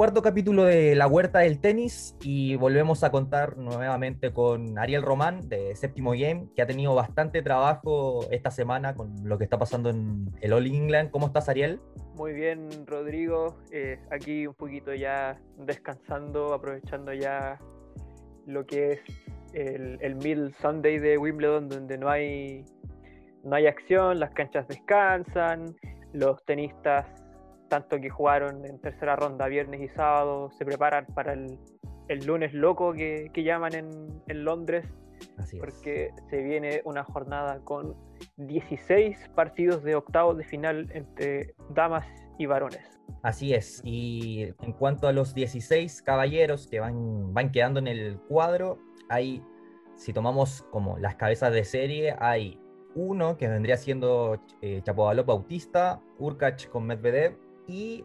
Cuarto capítulo de La Huerta del Tenis y volvemos a contar nuevamente con Ariel Román de Séptimo Game, que ha tenido bastante trabajo esta semana con lo que está pasando en el All England. ¿Cómo estás, Ariel? Muy bien, Rodrigo. Eh, aquí un poquito ya descansando, aprovechando ya lo que es el, el Middle Sunday de Wimbledon, donde no hay, no hay acción, las canchas descansan, los tenistas tanto que jugaron en tercera ronda viernes y sábado, se preparan para el, lunes loco que, llaman en, Londres, porque se viene una jornada con 16 partidos de octavos de final entre damas y varones. Así es, y en cuanto a los 16 caballeros que van, van quedando en el cuadro, hay, si tomamos como las cabezas de serie, hay uno que vendría siendo eh, Chapovalov Bautista, Urkach con Medvedev, y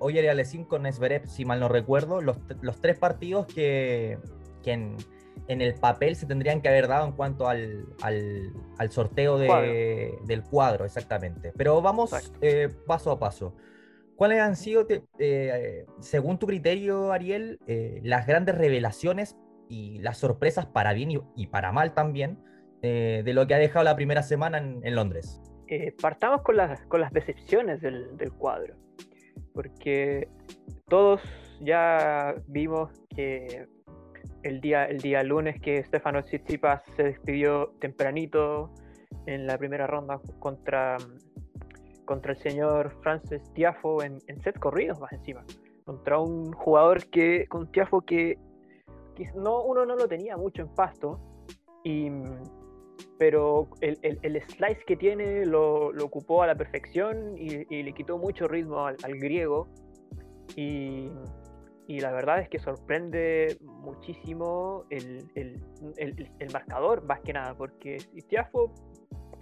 hoy era Alessim con Esverev, si mal no recuerdo, los, tres partidos que, en, el papel se tendrían que haber dado en cuanto al, sorteo del cuadro, exactamente. Pero vamos eh, paso a paso. ¿Cuáles han sido, eh, según tu criterio, Ariel, eh, las grandes revelaciones y las sorpresas para bien y, para mal también de lo que ha dejado la primera semana en, Londres? Partamos con las, con las decepciones del, del cuadro porque todos ya vimos que el día, el día lunes que Stefano Tsitsipas se despidió tempranito en la primera ronda contra, contra el señor Francis Tiafo en, set corridos más encima, contra un jugador que, con Tiafo que, no, uno no lo tenía mucho en pasto, y pero el, el, slice que tiene lo, lo, ocupó a la perfección y, le quitó mucho ritmo al, griego. Y, y, la verdad es que sorprende muchísimo el, el, marcador, más que nada, porque Tiafo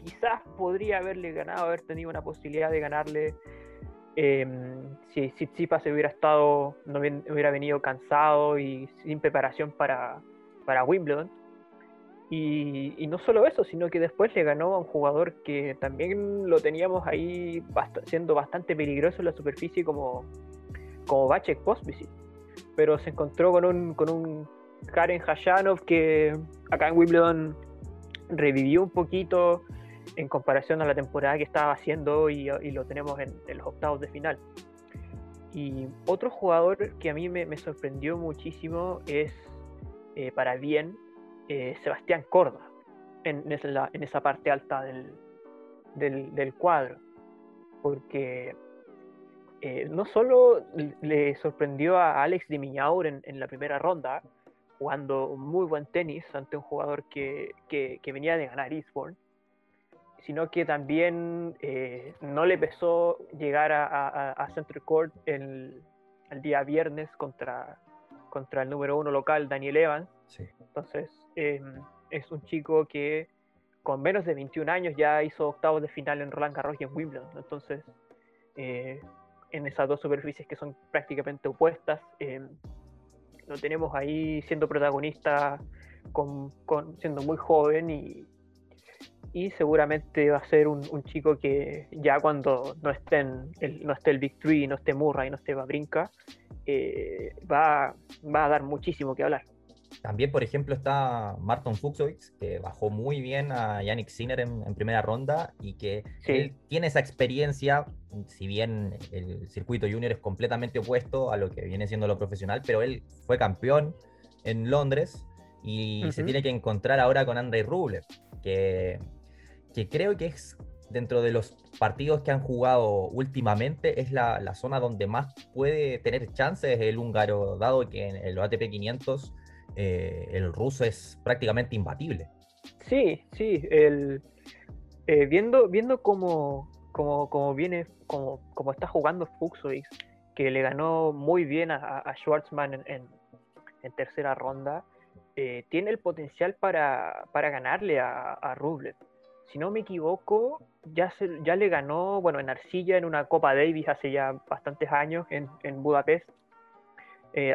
quizás podría haberle ganado, haber tenido una posibilidad de ganarle eh, si Tsitsipas hubiera estado, no hubiera venido cansado y sin preparación para, para Wimbledon y, no solo eso, sino que después le ganó a un jugador que también lo teníamos ahí siendo bastante peligroso en la superficie como, como Bacek Postvisit. Pero se encontró con un, con un Karen Hayanov que acá en Wimbledon revivió un poquito en comparación a la temporada que estaba haciendo y, y lo tenemos en, los octavos de final. Y otro jugador que a mí me, sorprendió muchísimo es, eh, para bien, eh, Sebastián Corda en, esa parte alta del, cuadro. Porque eh, no solo le sorprendió a Alex de Miñaur en, la primera ronda, jugando muy buen tenis ante un jugador que, venía de ganar Eastbourne, sino que también eh, no le pesó llegar a, a, Center Court el, el, día viernes contra, contra el número uno local, Daniel Evans. Entonces, Em, es un chico que con menos de 21 años ya hizo octavos de final en Roland Garros y en Wimbledon. Entonces, eh, en esas dos superficies que son prácticamente opuestas, em, lo tenemos ahí siendo protagonista, siendo muy joven y, seguramente va a ser un, chico que ya cuando no, estén el, no esté el Big Three, no esté Murray, no esté Babrinka, eh, va a dar muchísimo que hablar. También, por ejemplo, está Marton Fuxovic, que bajó muy bien a Yannick Sinner en, primera ronda y que él tiene esa experiencia, si bien el circuito junior es completamente opuesto a lo que viene siendo lo profesional, pero él fue campeón en Londres y se tiene que encontrar ahora con Andrei Rublev, que, que creo que es dentro de los partidos que han jugado últimamente, es la, la zona donde más puede tener chances el húngaro, dado que en el ATP 500 eh, el ruso es prácticamente imbatible. Sí, sí, el, eh, viendo, viendo cómo, cómo, viene, cómo, cómo, está jugando Fuxovic, que le ganó muy bien a, a Schwartzman en, tercera ronda, eh, tiene el potencial para, para ganarle a, Rublev. Si no me equivoco, ya, ya le ganó, bueno, en Arcilla, en una Copa Davis hace ya bastantes años, en Budapest,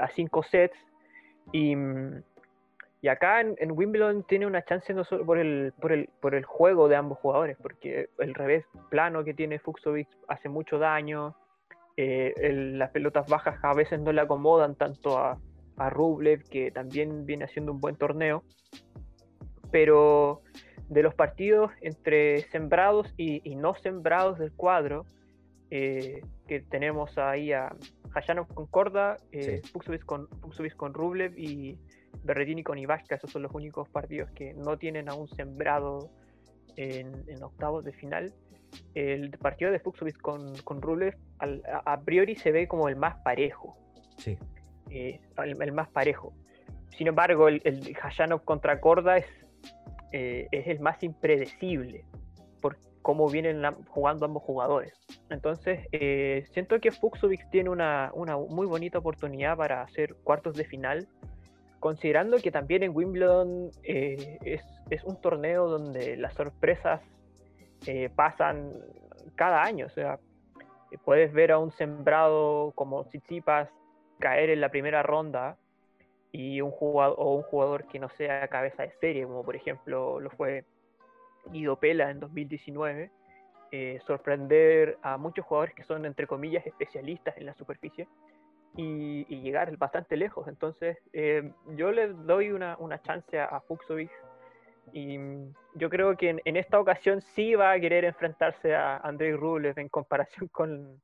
a cinco sets, y, y acá en, Wimbledon tiene una chance no solo por el, por, el, por el juego de ambos jugadores, porque el revés plano que tiene Fuxovic hace mucho daño, las pelotas bajas a veces no le acomodan tanto a, a Rublev, que también viene haciendo un buen torneo. Pero de los partidos entre sembrados y, no sembrados del cuadro, eh, que tenemos ahí a Hayanov con Korda, eh, con, con Rublev y Berretini con Ivashka, esos son los únicos partidos que no tienen aún sembrado en, octavos de final. El partido de Fuxovic con, con Rublev a, priori se ve como el más parejo. Sí. Eh, el, más parejo. Sin embargo, el, el contra Korda es eh, es el más impredecible cómo vienen jugando ambos jugadores. Entonces, eh, siento que Fuxovic tiene una, muy bonita oportunidad para hacer cuartos de final, considerando que también en Wimbledon eh, es, un torneo donde las sorpresas pasan cada año. O sea, puedes ver a un sembrado como Tsitsipas caer en la primera ronda y un jugador o un jugador que no sea cabeza de serie, como por ejemplo lo fue Guido Pela en 2019, eh, sorprender a muchos jugadores que son entre comillas especialistas en la superficie y, llegar bastante lejos. Entonces eh, yo le doy una, una chance a, Fuxovic y yo creo que en, esta ocasión sí va a querer enfrentarse a Andrei Rublev en comparación con,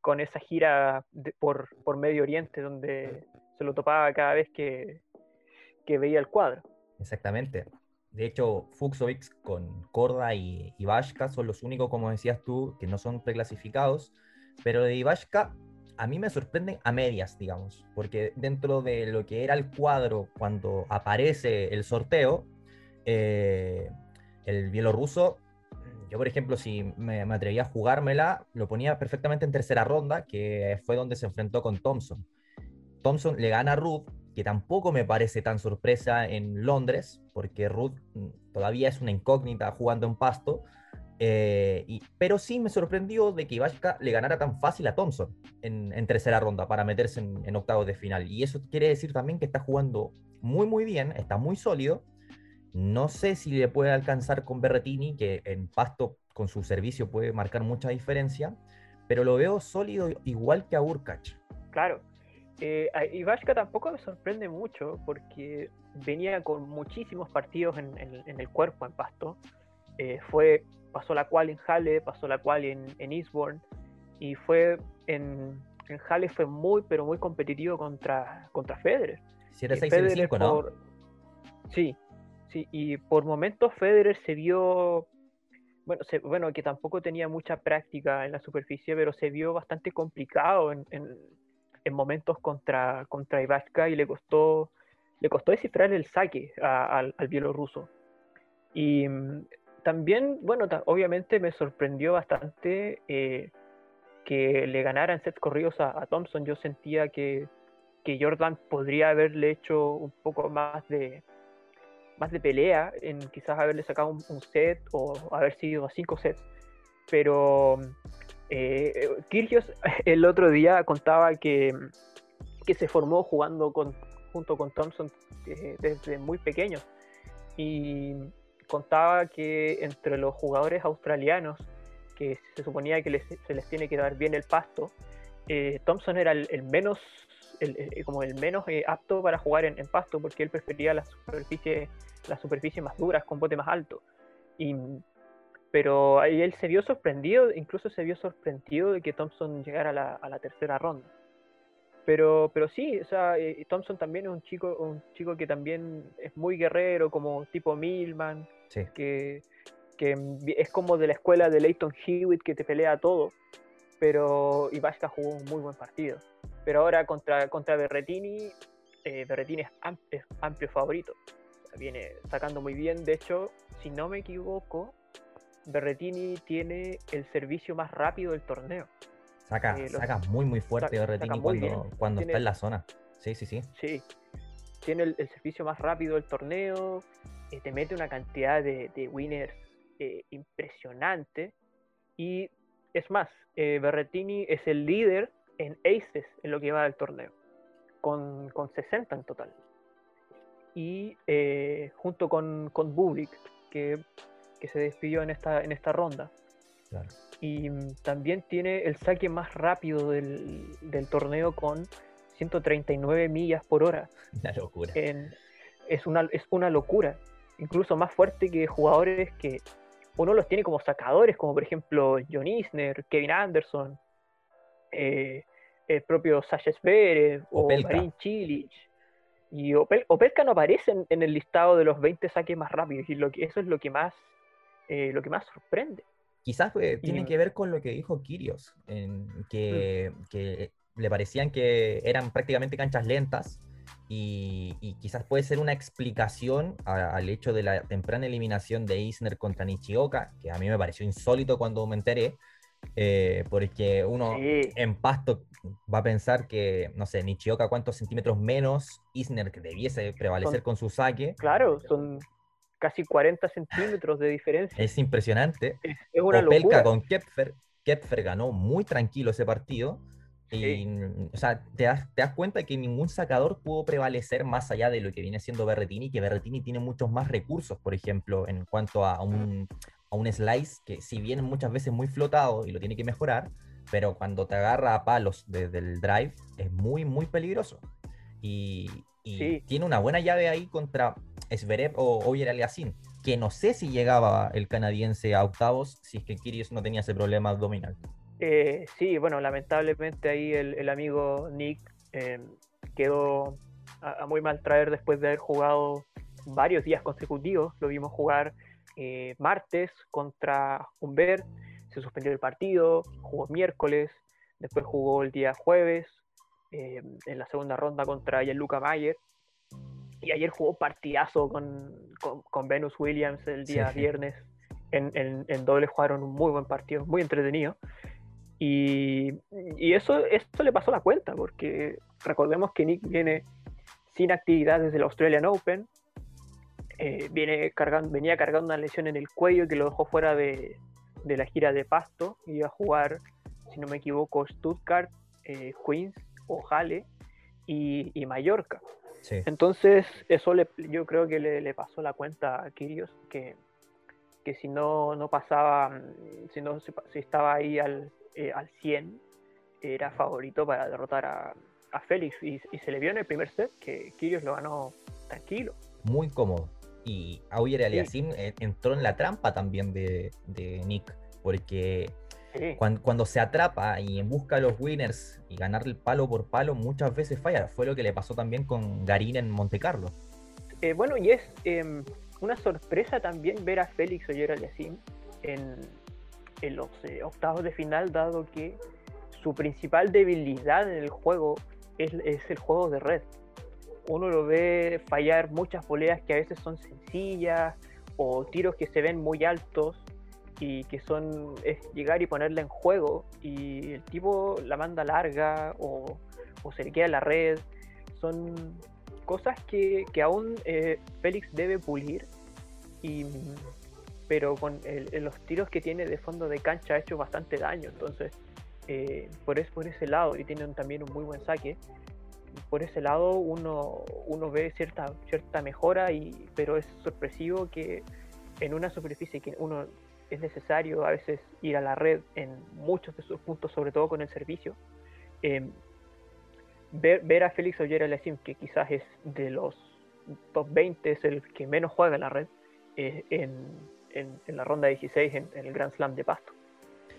con esa gira por, por Medio Oriente donde se lo topaba cada vez que, veía el cuadro. Exactamente. De hecho, Fuxovic con Korda y Ivashka son los únicos, como decías tú, que no son preclasificados. Pero de Ivashka a mí me sorprenden a medias, digamos, porque dentro de lo que era el cuadro cuando aparece el sorteo, eh, el bielorruso, yo por ejemplo, si me, me, atrevía a jugármela, lo ponía perfectamente en tercera ronda, que fue donde se enfrentó con Thompson. Thompson le gana a Ruth, que tampoco me parece tan sorpresa en Londres, porque Ruth mm, todavía es una incógnita jugando en pasto. Eh, pero sí me sorprendió de que Ivashka le ganara tan fácil a Thompson en, tercera ronda para meterse en, octavos de final. Y eso quiere decir también que está jugando muy, muy bien, está muy sólido. No sé si le puede alcanzar con Berretini, que en pasto con su servicio puede marcar mucha diferencia, pero lo veo sólido igual que a Urkach. Claro, eh, Ivashka tampoco me sorprende mucho porque venía con muchísimos partidos en, el cuerpo en pasto. Eh, fue, pasó la cual en Halle, pasó la cual en, en Eastbourne y fue en, en Halle fue muy pero muy competitivo contra, contra Federer. 7-6 ¿no? Sí, sí, y por momentos Federer se vio bueno, bueno, que tampoco tenía mucha práctica en la superficie, pero se vio bastante complicado en, en momentos contra, contra Ivashka y le costó, le costó descifrar el saque al, bielorruso. Y mm, también, bueno, obviamente me sorprendió bastante eh, que le ganara en sets corridos a, Thompson. Yo sentía que, que, Jordan podría haberle hecho un poco más de más de pelea, en quizás haberle sacado un, set o haber sido a cinco sets. Pero eh, Kirgios el otro día contaba que, que se formó jugando con, junto con Thompson eh, desde muy pequeño. Y contaba que entre los jugadores australianos que se suponía que se les tiene que dar bien el pasto, eh, Thompson era el, menos como el menos apto para jugar en, pasto porque él prefería las superficies las superficies más duras con bote más alto. Y pero ahí él se vio sorprendido, incluso se vio sorprendido de que Thompson llegara a la, tercera ronda. Pero, pero sí, o sea, eh, Thompson también es un chico, un chico que también es muy guerrero, como tipo Milman, que, que, es como de la escuela de Leighton Hewitt que te pelea todo. Pero Ivashka jugó un muy buen partido. Pero ahora contra, contra Berretini, eh, Berretini es, es amplio favorito. Viene sacando muy bien. De hecho, si no me equivoco, Berretini tiene el servicio más rápido del torneo. Saca, eh, saca muy muy fuerte Berretini cuando, está en la zona. Sí, sí, sí. Sí. Tiene el, servicio más rápido del torneo. Eh, te mete una cantidad de, winners eh, impresionante. Y es más, Berretini es el líder en aces en lo que va del torneo. Con, 60 en total. Y junto con, con Bublik, que que se despidió en esta, en esta ronda. Y también tiene el saque más rápido del, torneo con 139 millas por hora. Una locura. es, una, es una locura. Incluso más fuerte que jugadores que uno los tiene como sacadores, como por ejemplo John Isner, Kevin Anderson, eh, el propio Sasha Zverev o Marin Chilich. Y Opelka no aparece en, el listado de los 20 saques más rápidos y lo que, eso es lo que más, eh, lo que más sorprende. Quizás eh, tiene que ver con lo que dijo Kirios, en que, mm. que, le parecían que eran prácticamente canchas lentas y, quizás puede ser una explicación al hecho de la temprana eliminación de Isner contra Nishioka, que a mí me pareció insólito cuando me enteré, eh, porque uno en pasto va a pensar que, no sé, Nishioka cuántos centímetros menos, Isner que debiese prevalecer con su saque. Claro, son casi 40 centímetros de diferencia. Es impresionante. Es, una Opelka con Kepfer, Kepfer ganó muy tranquilo ese partido. Y, o sea, te das, te das, cuenta que ningún sacador pudo prevalecer más allá de lo que viene siendo Berretini, que Berretini tiene muchos más recursos, por ejemplo, en cuanto a un, a un slice que si bien muchas veces muy flotado y lo tiene que mejorar, pero cuando te agarra a palos desde el drive es muy, muy peligroso. Y, tiene una buena llave ahí contra Sverev o Oyer Aliassime, que no sé si llegaba el canadiense a octavos si es que Kyrgios no tenía ese problema abdominal. Eh, sí, bueno, lamentablemente ahí el, amigo Nick eh, quedó a, muy mal traer después de haber jugado varios días consecutivos. Lo vimos jugar eh, martes contra Humbert, se suspendió el partido, jugó miércoles, después jugó el día jueves en la segunda ronda contra Gianluca Mayer. Y ayer jugó partidazo con, con, Venus Williams el día viernes. En, en, en, doble jugaron un muy buen partido, muy entretenido. Y, eso, esto le pasó la cuenta, porque recordemos que Nick viene sin actividad desde el Australian Open, eh, viene cargando, venía cargando una lesión en el cuello que lo dejó fuera de, la gira de pasto, iba a jugar, si no me equivoco, Stuttgart, eh, Queens o Halle y, Mallorca. Entonces, eso yo creo que le, pasó la cuenta a Kirios, que, que si no, no pasaba, si no si estaba ahí al, eh, al 100 era favorito para derrotar a, Félix y, se le vio en el primer set que Kyrgios lo ganó tranquilo. Muy cómodo. Y Auger Aliasim eh, entró en la trampa también de, Nick, porque cuando, se atrapa y busca los winners y ganarle palo por palo, muchas veces falla. Fue lo que le pasó también con Garín en Monte Carlo. Eh, bueno, y es em, una sorpresa también ver a Félix Oyer Aliasim en, en los eh, octavos de final, dado que su principal debilidad en el juego es, el juego de red. Uno lo ve fallar muchas boleas que a veces son sencillas o tiros que se ven muy altos y que son es llegar y ponerla en juego y el tipo la manda larga o, se le queda la red. Son cosas que, aún eh, Félix debe pulir y pero con los tiros que tiene de fondo de cancha ha hecho bastante daño. Entonces, eh, por, es, por ese lado, y tiene también un muy buen saque, por ese lado uno, uno ve cierta, cierta mejora, y, pero es sorpresivo que en una superficie que uno es necesario a veces ir a la red en muchos de sus puntos, sobre todo con el servicio. Em, ver, ver, a Félix Oyer Alessim, que quizás es de los top 20, es el que menos juega en la red, eh, en, en, la ronda 16 en, el Grand Slam de Pasto.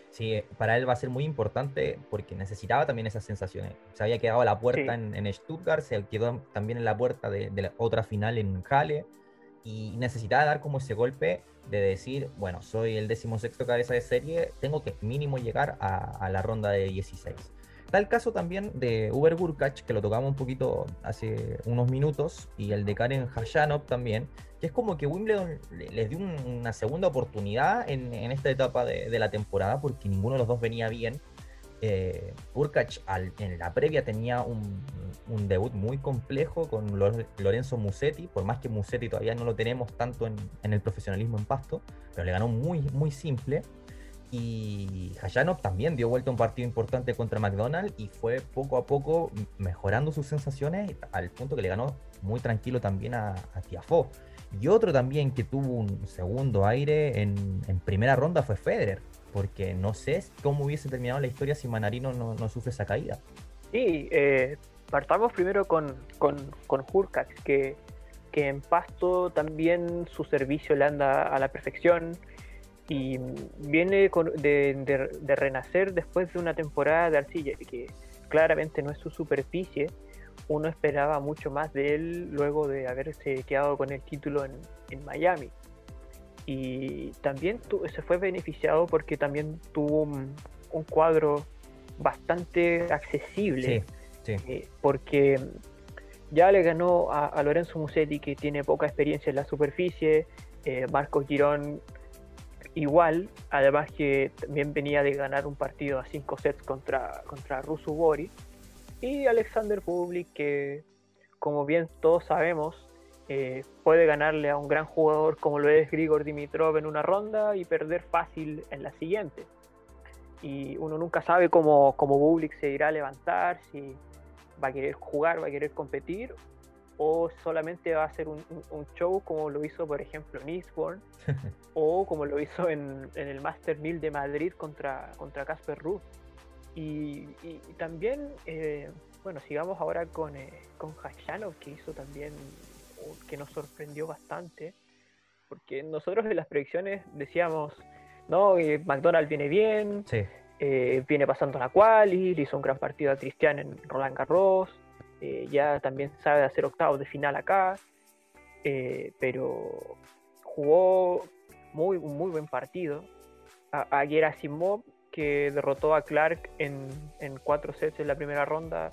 Sí, para él va a ser muy importante porque necesitaba también esas sensaciones. Se había quedado a la puerta en, Stuttgart, se quedó también en la puerta de, la otra final en Halle y necesitaba dar como ese golpe de decir, bueno, soy el decimosexto cabeza de serie, tengo que mínimo llegar a, a la ronda de 16. Está el caso también de Uber Gurkach, que lo tocamos un poquito hace unos minutos, y el de Karen Hayanov también, que es como que Wimbledon les dio una segunda oportunidad en, esta etapa de, la temporada, porque ninguno de los dos venía bien. Eh, en la previa tenía un, debut muy complejo con Lorenzo Musetti, por más que Musetti todavía no lo tenemos tanto en, en, el profesionalismo en pasto, pero le ganó muy, simple. Y Hayanov también dio vuelta un partido importante contra McDonald's y fue poco a poco mejorando sus sensaciones al punto que le ganó muy tranquilo también a, a Y otro también que tuvo un segundo aire en, primera ronda fue Federer, porque no sé cómo hubiese terminado la historia si Manarino no, no sufre esa caída. Sí, eh, partamos primero con, con, con Hurkax, que, que en Pasto también su servicio le anda a la perfección y viene de, de, renacer después de una temporada de arcilla, que claramente no es su superficie. Uno esperaba mucho más de él luego de haberse quedado con el título en, en Miami. Y también se fue beneficiado porque también tuvo un, cuadro bastante accesible. Eh, porque ya le ganó a, Lorenzo Musetti, que tiene poca experiencia en la superficie. Eh, Marcos Girón igual, además que también venía de ganar un partido a 5 sets contra, contra Rusu Bori. Y Alexander Public, que como bien todos sabemos, eh, puede ganarle a un gran jugador como lo es Grigor Dimitrov en una ronda y perder fácil en la siguiente. Y uno nunca sabe cómo, cómo Bublik se irá a levantar, si va a querer jugar, va a querer competir, o solamente va a ser un, show como lo hizo, por ejemplo, en Eastbourne, o como lo hizo en, el Master 1000 de Madrid contra Casper Ruth. Y, también, eh, bueno, sigamos ahora con, eh, con que hizo también, que nos sorprendió bastante, porque nosotros en las predicciones decíamos, no, eh, McDonald's viene bien, viene pasando la quali, hizo un gran partido a Cristian en Roland Garros, eh, ya también sabe hacer octavos de final acá, eh, pero jugó muy, un muy buen partido. A, a Gerasimov, que derrotó a Clark en, en, cuatro sets en la primera ronda,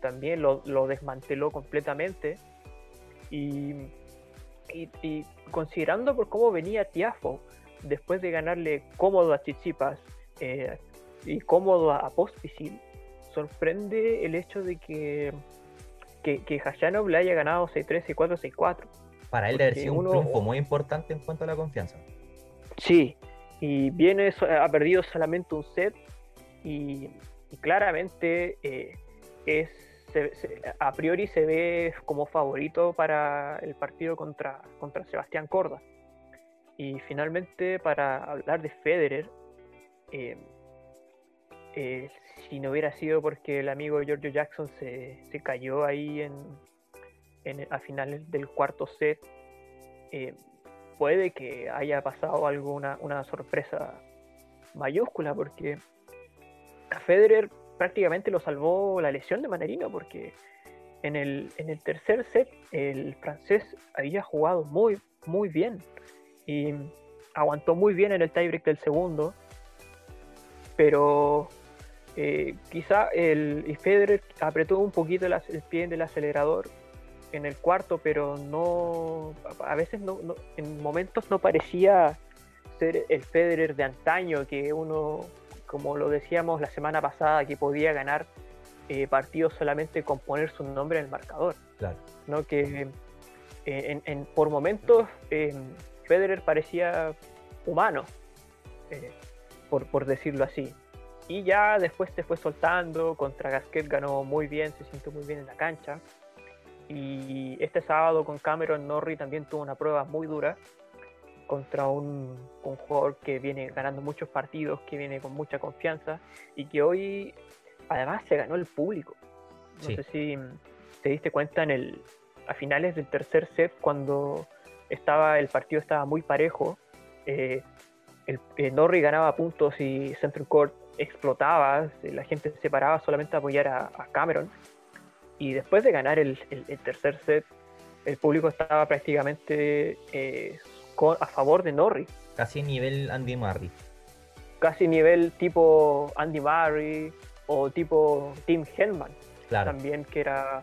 también lo, lo desmanteló completamente. Y, y, considerando por cómo venía Tiafo, después de ganarle cómodo a Chichipas eh, y cómodo a Pospisil, sorprende el hecho de que que, que Hashanov le haya ganado 6-3, 6-4, 6-4. Para él debe haber sido un triunfo muy importante en cuanto a la confianza. Sí, y viene, ha perdido solamente un set y, claramente eh, es a priori se ve como favorito para el partido contra, contra Sebastián Corda. Y finalmente, para hablar de Federer, eh, eh, si no hubiera sido porque el amigo Giorgio Jackson se, cayó ahí en, a finales del cuarto set, eh, puede que haya pasado alguna una sorpresa mayúscula, porque a Federer prácticamente lo salvó la lesión de Manarino, porque en el, en el tercer set el francés había jugado muy, muy bien y aguantó muy bien en el tiebreak del segundo, pero eh, quizá el Federer apretó un poquito el, pie del acelerador en el cuarto, pero no, a veces no, en momentos no parecía ser el Federer de antaño, que uno, como lo decíamos la semana pasada, que podía ganar eh, partidos solamente con poner su nombre en el marcador. Claro. ¿no? Que eh, en, por momentos Federer parecía humano, por, por decirlo así. Y ya después se fue soltando, contra Gasquet ganó muy bien, se sintió muy bien en la cancha. Y este sábado con Cameron Norrie también tuvo una prueba muy dura contra un, jugador que viene ganando muchos partidos, que viene con mucha confianza y que hoy además se ganó el público. No sé si te diste cuenta en el, a finales del tercer set cuando estaba el partido estaba muy parejo. Eh, el, eh, Norrie ganaba puntos y Central Court explotaba, la gente se paraba solamente a apoyar a, Cameron. Y después de ganar el, tercer set, el público estaba prácticamente eh, a favor de Norris. Casi nivel Andy Murray. Casi nivel tipo Andy Murray o tipo Tim Henman. También que era,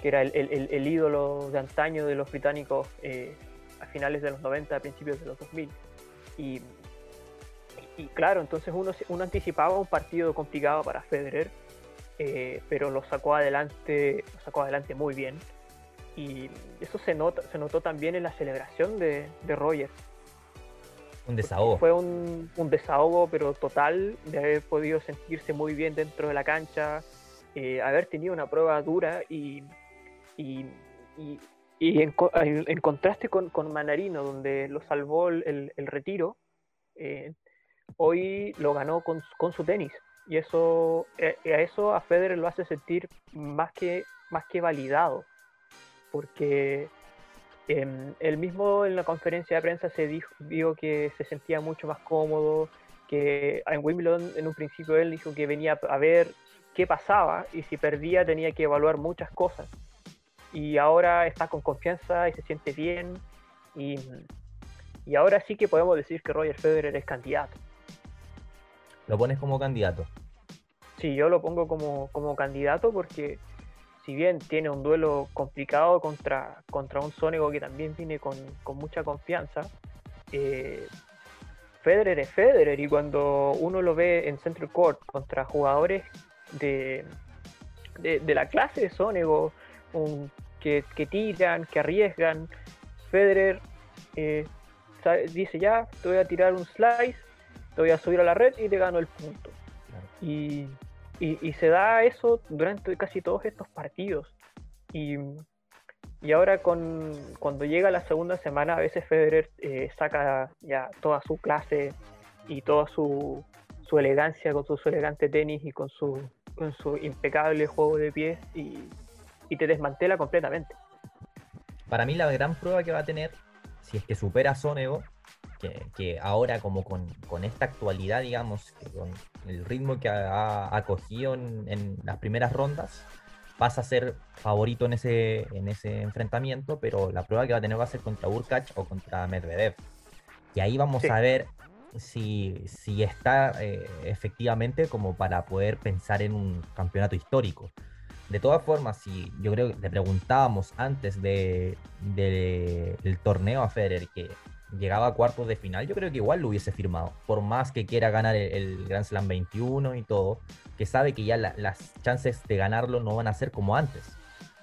que era el, ídolo de antaño de los británicos eh, a finales de los 90, a principios de los 2000. Y y claro, entonces uno, uno anticipaba un partido complicado para Federer, eh, pero lo sacó adelante, lo sacó adelante muy bien. Y eso se nota, se notó también en la celebración de, de Roger. Un desahogo. Fue un, un, desahogo, pero total, de haber podido sentirse muy bien dentro de la cancha, eh, haber tenido una prueba dura y, y, y, en, en, contraste con, con, Manarino, donde lo salvó el, el retiro, eh, hoy lo ganó con, con su tenis. Y eso, eh, a eso a Federer lo hace sentir más que, más que validado. Porque eh, él mismo en la conferencia de prensa se dijo, dijo que se sentía mucho más cómodo, que en Wimbledon en un principio él dijo que venía a ver qué pasaba y si perdía tenía que evaluar muchas cosas. Y ahora está con confianza y se siente bien y, y ahora sí que podemos decir que Roger Federer es candidato. ¿Lo pones como candidato? Sí, yo lo pongo como, como candidato porque si bien tiene un duelo complicado contra, contra un Sónico que también viene con, con mucha confianza, eh, Federer es Federer y cuando uno lo ve en Central Court contra jugadores de, de, la clase de Sonego, que, que, tiran, que arriesgan, Federer eh, dice ya, te voy a tirar un slice, te voy a subir a la red y te gano el punto. Y, y, se da eso durante casi todos estos partidos. Y, y ahora con, cuando llega la segunda semana, a veces Federer eh, saca ya toda su clase y toda su, su elegancia con su, elegante tenis y con su, con su impecable juego de pies y, y te desmantela completamente. Para mí la gran prueba que va a tener, si es que supera a Sonego, que, ahora como con, esta actualidad, digamos, con el ritmo que ha, ha cogido en, las primeras rondas, pasa a ser favorito en ese, en ese enfrentamiento, pero la prueba que va a tener va a ser contra Urkach o contra Medvedev. Y ahí vamos a ver si, si está eh, efectivamente como para poder pensar en un campeonato histórico. De todas formas, si yo creo que le preguntábamos antes de, del torneo a Federer que llegaba a cuartos de final, yo creo que igual lo hubiese firmado. Por más que quiera ganar el, Grand Slam 21 y todo, que sabe que ya las chances de ganarlo no van a ser como antes.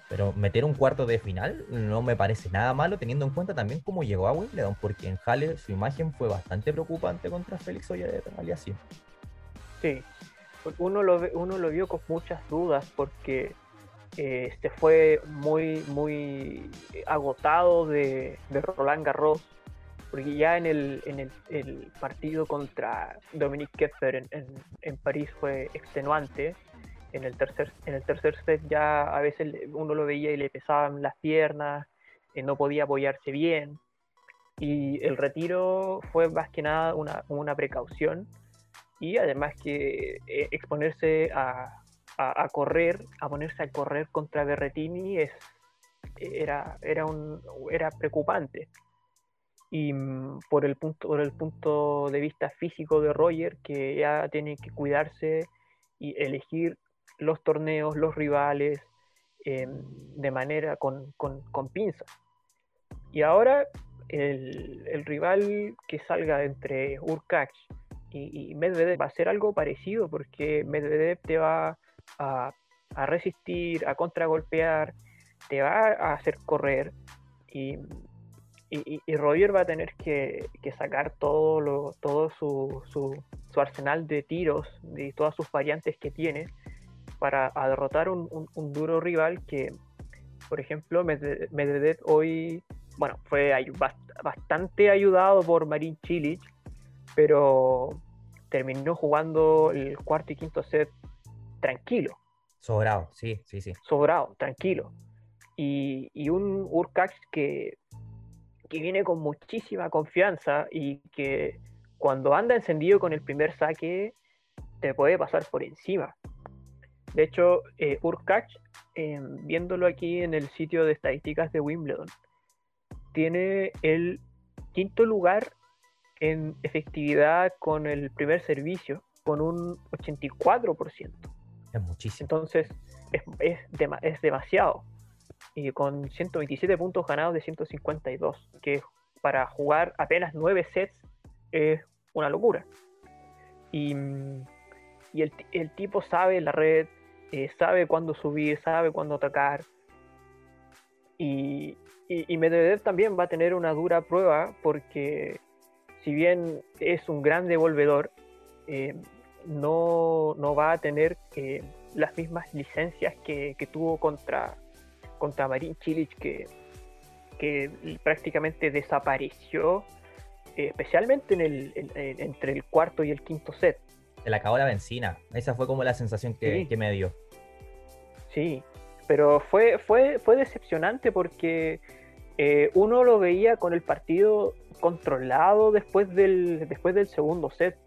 Pero meter un cuarto de final no me parece nada malo, teniendo en cuenta también cómo llegó a Wimbledon, porque en Halle su imagen fue bastante preocupante contra Félix Oyer Aliassime. Sí, uno lo, uno lo vio con muchas dudas porque eh, este fue muy, muy agotado de, de Roland Garros porque ya en el, en el, partido contra Dominique Kepfer en, París fue extenuante. En el, tercer, en el tercer set ya a veces uno lo veía y le pesaban las piernas, eh, no podía apoyarse bien. Y el retiro fue más que nada una, una precaución y además que eh, exponerse a, a, a, correr, a ponerse a correr contra Berretini es, era, era, un, era preocupante y mm, por el punto por el punto de vista físico de Roger que ya tiene que cuidarse y elegir los torneos los rivales em, de manera con, con, con, pinzas y ahora el, el, rival que salga entre Urkach y, y, Medvedev va a ser algo parecido porque Medvedev te va a, a resistir a contragolpear te va a hacer correr y y, Roger va a tener que, sacar todo, lo, todo su, su, arsenal de tiros y todas sus variantes que tiene para derrotar un, un, duro rival que, por ejemplo, Medvedev hoy, bueno, fue bastante ayudado por Marin Cilic, pero terminó jugando el cuarto y quinto set tranquilo. Sobrado, sí, sí, sí. Sobrado, tranquilo. Y, y un Urcax que que viene con muchísima confianza y que cuando anda encendido con el primer saque te puede pasar por encima. De hecho, eh, Urkach, em, viéndolo aquí en el sitio de estadísticas de Wimbledon, tiene el quinto lugar en efectividad con el primer servicio, con un 84%. Es muchísimo. Entonces, es, es, es demasiado y con 127 puntos ganados de 152, que para jugar apenas 9 sets es una locura. Y, y el, tipo sabe la red, eh, sabe cuándo subir, sabe cuándo atacar. Y, Medvedev también va a tener una dura prueba porque si bien es un gran devolvedor, eh, no, va a tener eh, las mismas licencias que tuvo contra, contra Marin Cilic que, que prácticamente desapareció especialmente en el, entre el cuarto y el quinto set. Se le acabó la benzina. Esa fue como la sensación que, me dio. Sí, pero fue, fue, fue decepcionante porque eh, uno lo veía con el partido controlado después del, después del segundo set.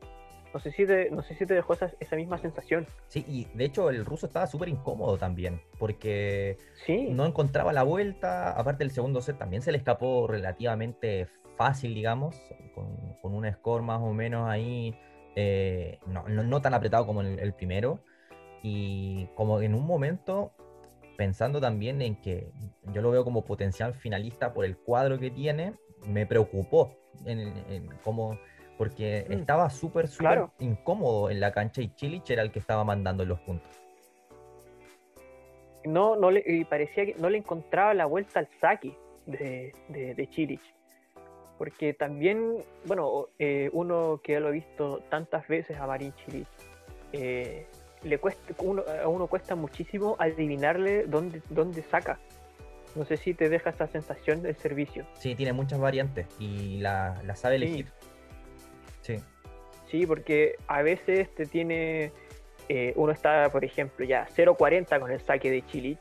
No sé si te, no sé si te dejó esa, misma sensación. Sí, y de hecho el ruso estaba súper incómodo también, porque no encontraba la vuelta. Aparte, el segundo set también se le escapó relativamente fácil, digamos, con, un score más o menos ahí, eh, no, tan apretado como el, el primero. Y como en un momento, pensando también en que yo lo veo como potencial finalista por el cuadro que tiene, me preocupó en, cómo porque mm. estaba súper, súper incómodo en la cancha y Chilich era el que estaba mandando los puntos. No, no le, y parecía que no le encontraba la vuelta al saque de, de, Chilich. Porque también, bueno, eh, uno que lo ha visto tantas veces a Marín Chilich, eh, le cuesta, a uno cuesta muchísimo adivinarle dónde, dónde saca. No sé si te deja esa sensación del servicio. Sí, tiene muchas variantes y la, sabe elegir. Sí. Sí, porque a veces te tiene. Eh, uno está, por ejemplo, ya 0.40 con el saque de Chilich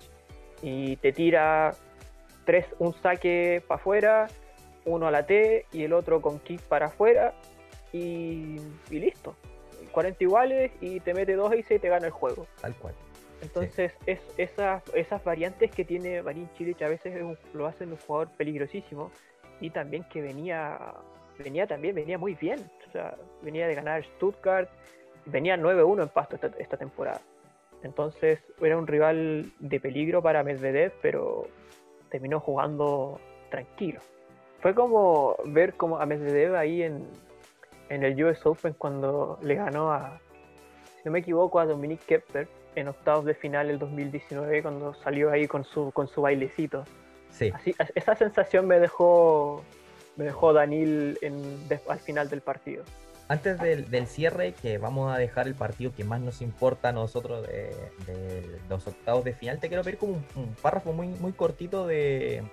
y te tira tres, un saque para afuera, uno a la T y el otro con kick para afuera y, y listo. 40 iguales y te mete dos y y te gana el juego. Tal cual. Entonces, es, esas, esas variantes que tiene Marín Chilich a veces lo hacen un jugador peligrosísimo y también que venía, venía también, venía muy bien. O sea, venía de ganar Stuttgart, venía 9-1 en pasto esta, temporada. Entonces, era un rival de peligro para Medvedev, pero terminó jugando tranquilo. Fue como ver como a Medvedev ahí en, en el US Open cuando le ganó a, si no me equivoco, a Dominic Kepler en octavos de final el 2019 cuando salió ahí con su, con su bailecito. Sí. Así, esa sensación me dejó, me dejó Danil en, al final del partido. Antes del, cierre, que vamos a dejar el partido que más nos importa a nosotros de, los octavos de final, te quiero pedir como un, párrafo muy, muy cortito de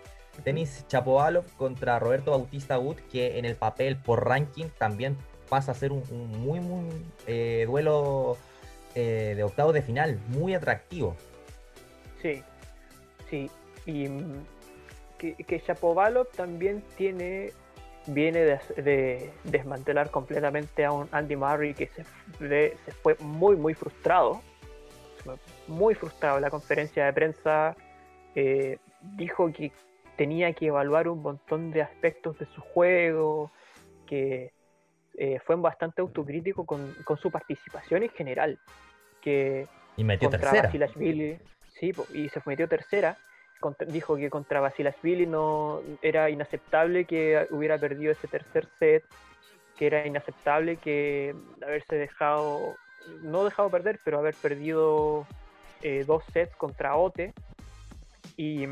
Denis Chapovalov contra Roberto Bautista Wood, que en el papel por ranking también pasa a ser un, muy, muy eh, duelo eh, de octavos de final, muy atractivo. Sí, sí. Y que, que Shapovalov también tiene viene de, desmantelar completamente a un Andy Murray que se, se fue muy, muy frustrado. Muy frustrado en la conferencia de prensa. Eh, dijo que tenía que evaluar un montón de aspectos de su juego, que eh, fue bastante autocrítico con, con, su participación en general que y metió tercera. sí, y se metió tercera. Dijo que contra Basilashvili no era inaceptable que hubiera perdido ese tercer set, que era inaceptable que haberse dejado, no dejado perder, pero haber perdido eh, dos sets contra Ote. Y,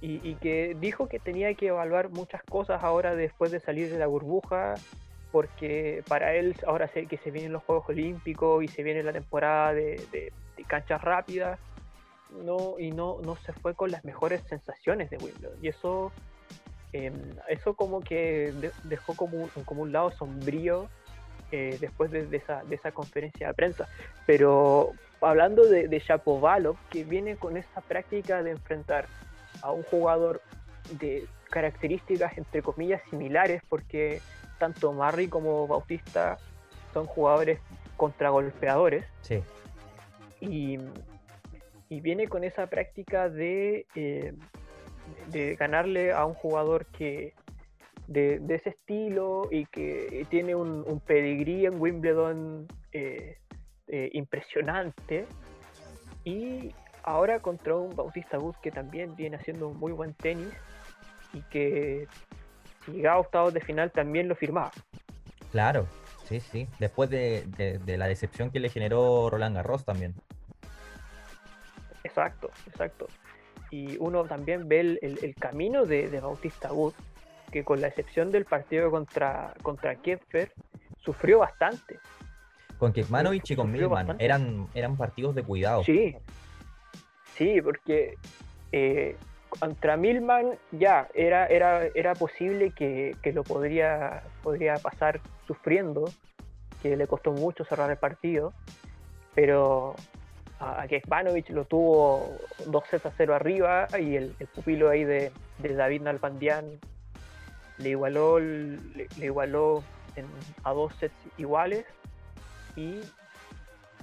y, que dijo que tenía que evaluar muchas cosas ahora después de salir de la burbuja porque para él ahora sé que se vienen los Juegos Olímpicos y se viene la temporada de, canchas rápidas, no, y no, no se fue con las mejores sensaciones de Wimbledon. Y eso, em, eso como que dejó como un, como un lado sombrío eh, después de, esa, de esa conferencia de prensa. Pero hablando de, de Shapovalov, que viene con esa práctica de enfrentar a un jugador de características entre comillas similares, porque tanto Marri como Bautista son jugadores contragolpeadores. Sí. Y, viene con esa práctica de, eh, de ganarle a un jugador que de, ese estilo y que tiene un, pedigrí en Wimbledon eh, eh, impresionante. Y ahora contra un Bautista Bus que también viene haciendo un muy buen tenis y que llegaba a octavos de final también lo firmaba. Claro, sí, sí. Después de, la decepción que le generó Roland Garros también. Exacto, exacto. Y uno también ve el, camino de, Bautista Wood, que con la excepción del partido contra, contra Kepfer, sufrió bastante. Con Kekmanovic y con Milman eran, eran partidos de cuidado. Sí, sí, porque eh, contra Milman ya era, era, era posible que, lo podría, podría pasar sufriendo, que le costó mucho cerrar el partido, pero a, Kekmanovic lo tuvo dos sets a cero arriba y el, pupilo ahí de, David Nalbandian le igualó, le, igualó a dos sets iguales y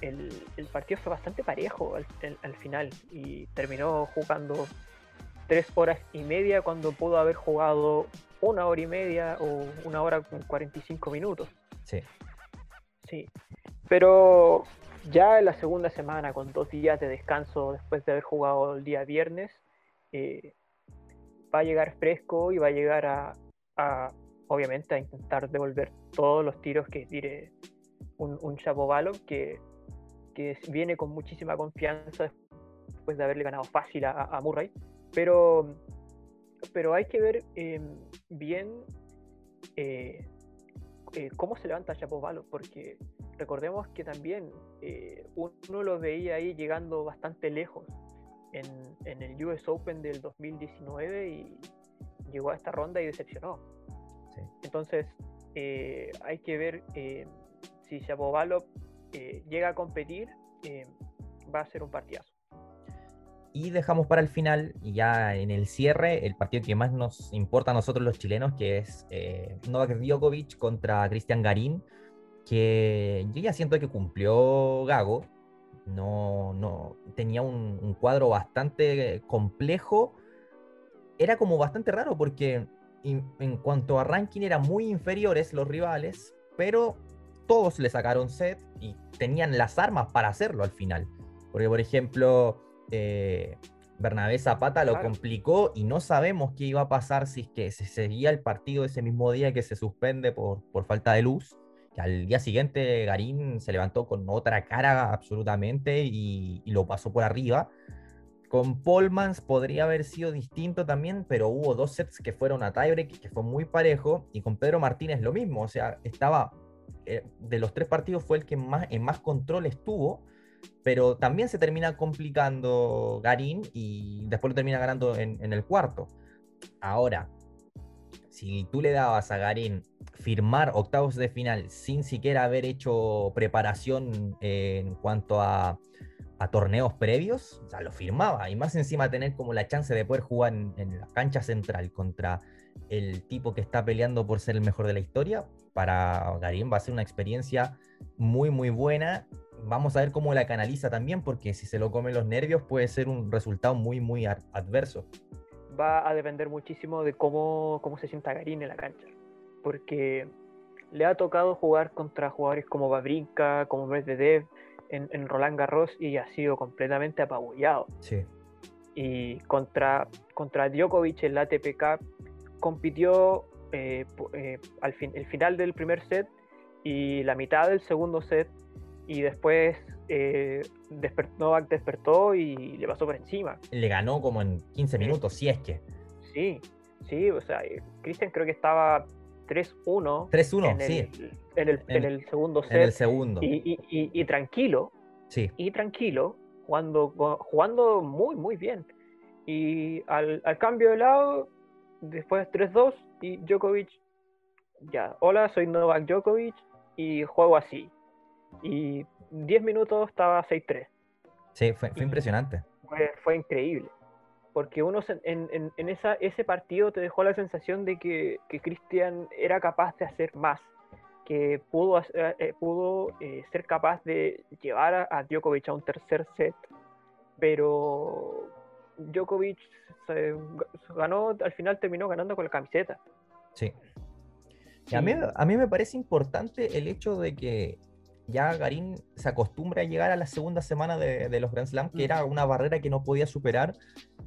el, partido fue bastante parejo al, final y terminó jugando tres horas y media cuando pudo haber jugado una hora y media o una hora con 45 minutos. Sí. Sí. Pero ya en la segunda semana, con dos días de descanso después de haber jugado el día viernes, eh, va a llegar fresco y va a llegar a, obviamente, a intentar devolver todos los tiros que tire un, un Chapovalo que, que viene con muchísima confianza después de haberle ganado fácil a, Murray. Pero, pero hay que ver em, bien eh, eh, cómo se levanta Chapovalo, porque recordemos que también eh, uno lo veía ahí llegando bastante lejos en, el US Open del 2019 y llegó a esta ronda y decepcionó. Entonces, eh, hay que ver eh, si Shapovalov llega a competir, va a ser un partidazo. Y dejamos para el final, ya en el cierre, el partido que más nos importa a nosotros los chilenos, que es Novak Djokovic contra Cristian Garín que yo ya siento que cumplió Gago. No, no tenía un, cuadro bastante complejo. Era como bastante raro porque en cuanto a ranking eran muy inferiores los rivales, pero todos le sacaron set y tenían las armas para hacerlo al final. Porque, por ejemplo, eh, Bernabé Zapata lo complicó y no sabemos qué iba a pasar si es que se seguía el partido ese mismo día que se suspende por, por falta de luz al día siguiente Garín se levantó con otra cara absolutamente y, lo pasó por arriba. Con Polmans podría haber sido distinto también, pero hubo dos sets que fueron a tiebreak, que fue muy parejo, y con Pedro Martínez lo mismo, o sea, estaba, eh, de los tres partidos fue el que más, en más control estuvo, pero también se termina complicando Garín y después lo termina ganando en, en el cuarto. Ahora, si tú le dabas a Garín firmar octavos de final sin siquiera haber hecho preparación en cuanto a, torneos previos, o sea, lo firmaba. Y más encima tener como la chance de poder jugar en, la cancha central contra el tipo que está peleando por ser el mejor de la historia, para Garín va a ser una experiencia muy, muy buena. Vamos a ver cómo la canaliza también, porque si se lo comen los nervios puede ser un resultado muy, muy adverso. Va a depender muchísimo de cómo, cómo se sienta Garín en la cancha porque le ha tocado jugar contra jugadores como Babrinka, como Medvedev, en, en Roland Garros y ha sido completamente apabullado. Sí. Y contra, contra Djokovic en la ATP Cup compitió eh, eh, al fin, el final del primer set y la mitad del segundo set y después eh, Novak despertó y le pasó por encima. Le ganó como en 15 minutos, si es que. Sí, sí, o sea, Christian creo que estaba 3-1. 3-1, sí. En el, en, el, segundo set. En el segundo. Y, y, tranquilo. Sí. Y tranquilo, jugando, jugando muy, muy bien. Y al, al cambio de lado, después 3-2 y Djokovic, ya, hola, soy Novak Djokovic y juego así. Y 10 minutos estaba 6-3. Sí, fue, fue impresionante. Fue, fue increíble porque uno en, en, esa, ese partido te dejó la sensación de que, que Cristian era capaz de hacer más, que pudo, eh, eh, pudo eh, ser capaz de llevar a, Djokovic a un tercer set, pero Djokovic ganó, al final terminó ganando con la camiseta. Sí. A, mí, a mí me parece importante el hecho de que ya Garín se acostumbra a llegar a la segunda semana de, los Grand Slam, que era una barrera que no podía superar,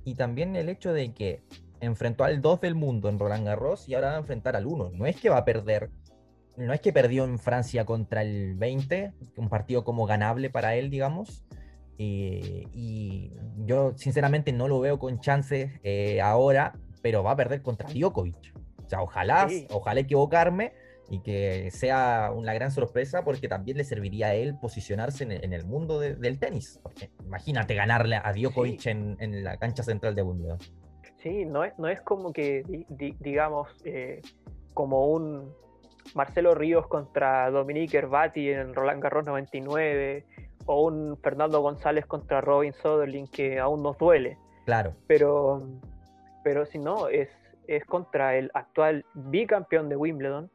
y también el hecho de que enfrentó al 2 del mundo en Roland Garros y ahora va a enfrentar al 1. No es que va a perder, no es que perdió en Francia contra el 20, un partido como ganable para él, digamos. y yo sinceramente no lo veo con chances eh, ahora, pero va a perder contra Djokovic. O sea, ojalá, ojalá equivocarme, y que sea una gran sorpresa porque también le serviría a él posicionarse en, el mundo del tenis. Porque imagínate ganarle a Djokovic en, la cancha central de Wimbledon. Sí, no es, no es como que, digamos, eh, como un Marcelo Ríos contra Dominique Herbati en Roland Garros 99 o un Fernando González contra Robin Soderling que aún nos duele. Claro. Pero, pero si no, es, es contra el actual bicampeón de Wimbledon,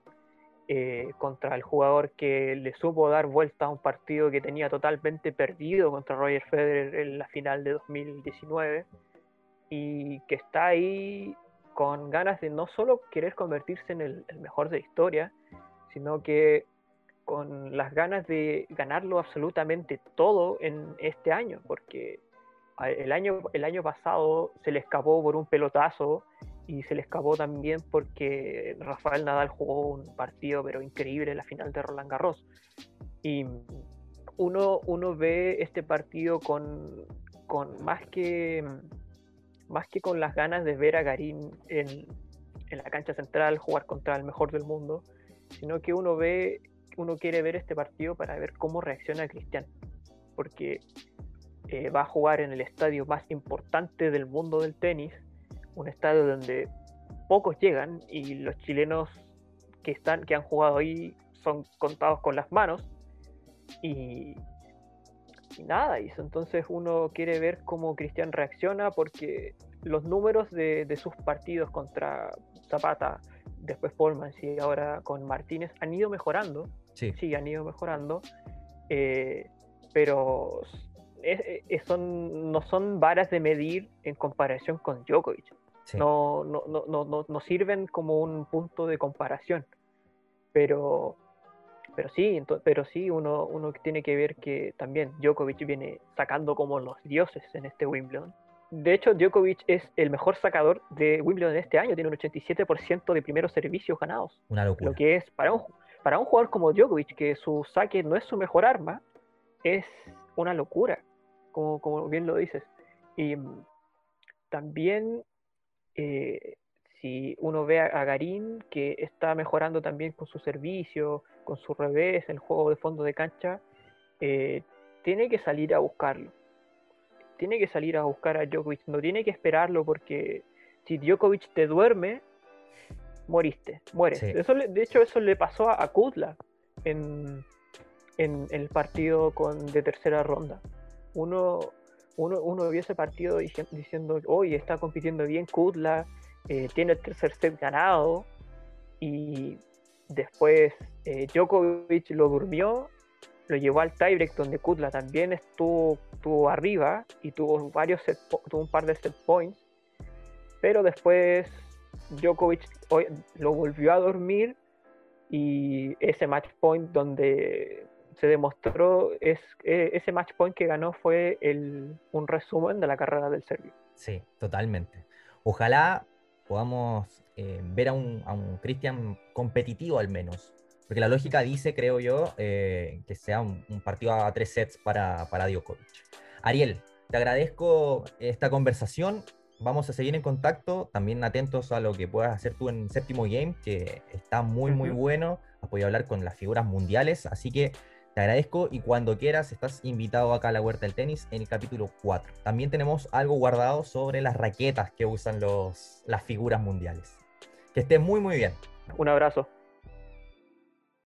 eh, contra el jugador que le supo dar vuelta a un partido que tenía totalmente perdido contra Roger Federer en la final de 2019 y que está ahí con ganas de no solo querer convertirse en el, mejor de la historia, sino que con las ganas de ganarlo absolutamente todo en este año, porque el año, el año pasado se le escapó por un pelotazo y se le escapó también porque Rafael Nadal jugó un partido pero increíble en la final de Roland Garros. Y uno, uno ve este partido con, con más que más que con las ganas de ver a Garín en, en, la cancha central jugar contra el mejor del mundo, sino que uno ve, uno quiere ver este partido para ver cómo reacciona Cristian, porque eh, va a jugar en el estadio más importante del mundo del tenis, un estadio donde pocos llegan y los chilenos que están, que han jugado ahí son contados con las manos y y nada hizo. Entonces uno quiere ver cómo Cristian reacciona porque los números de, sus partidos contra Zapata, después Polman y ahora con Martínez han ido mejorando. Sí, han ido mejorando. Eh, pero son, no son varas de medir en comparación con Djokovic. No, no, no, no, no sirven como un punto de comparación. Pero pero sí, pero sí, uno, uno tiene que ver que también Djokovic viene sacando como los dioses en este Wimbledon. De hecho, Djokovic es el mejor sacador de Wimbledon este año, tiene un 87% de primeros servicios ganados. Una locura. Lo que es para un, para un jugador como Djokovic, que su saque no es su mejor arma, es una locura, como, como bien lo dices. Y mm, también eh, si uno ve a, Garín, que está mejorando también con su servicio, con su revés, el juego de fondo de cancha, eh, tiene que salir a buscarlo. Tiene que salir a buscar a Djokovic, no tiene que esperarlo porque si Djokovic te duerme, moriste, mueres. de hecho, eso le pasó a, Kudla en, el partido con, de tercera ronda. Uno, uno, vio ese partido diciendo, hoy está compitiendo bien Kudla, eh, tiene el tercer set ganado y después eh, Djokovic lo durmió, lo llevó al tiebreak donde Kutla también estuvo, estuvo arriba y tuvo varios tuvo un par de set points, pero después Djokovic lo volvió a dormir y ese match point donde se demostró es e, ese match point que ganó fue el, un resumen de la carrera del serbio. Sí, totalmente. Ojalá podamos eh, ver a un, a Cristian competitivo al menos. Porque la lógica dice, creo yo, eh, que sea un, partido a tres sets para, para Djokovic. Ariel, te agradezco esta conversación. Vamos a seguir en contacto, también atentos a lo que puedas hacer tú en séptimo game, que está muy, muy bueno. Has podido hablar con las figuras mundiales, así que te agradezco y cuando quieras estás invitado acá a la Huerta del Tenis en el capítulo 4. También tenemos algo guardado sobre las raquetas que usan los, las figuras mundiales. Que esté muy muy bien. Un abrazo.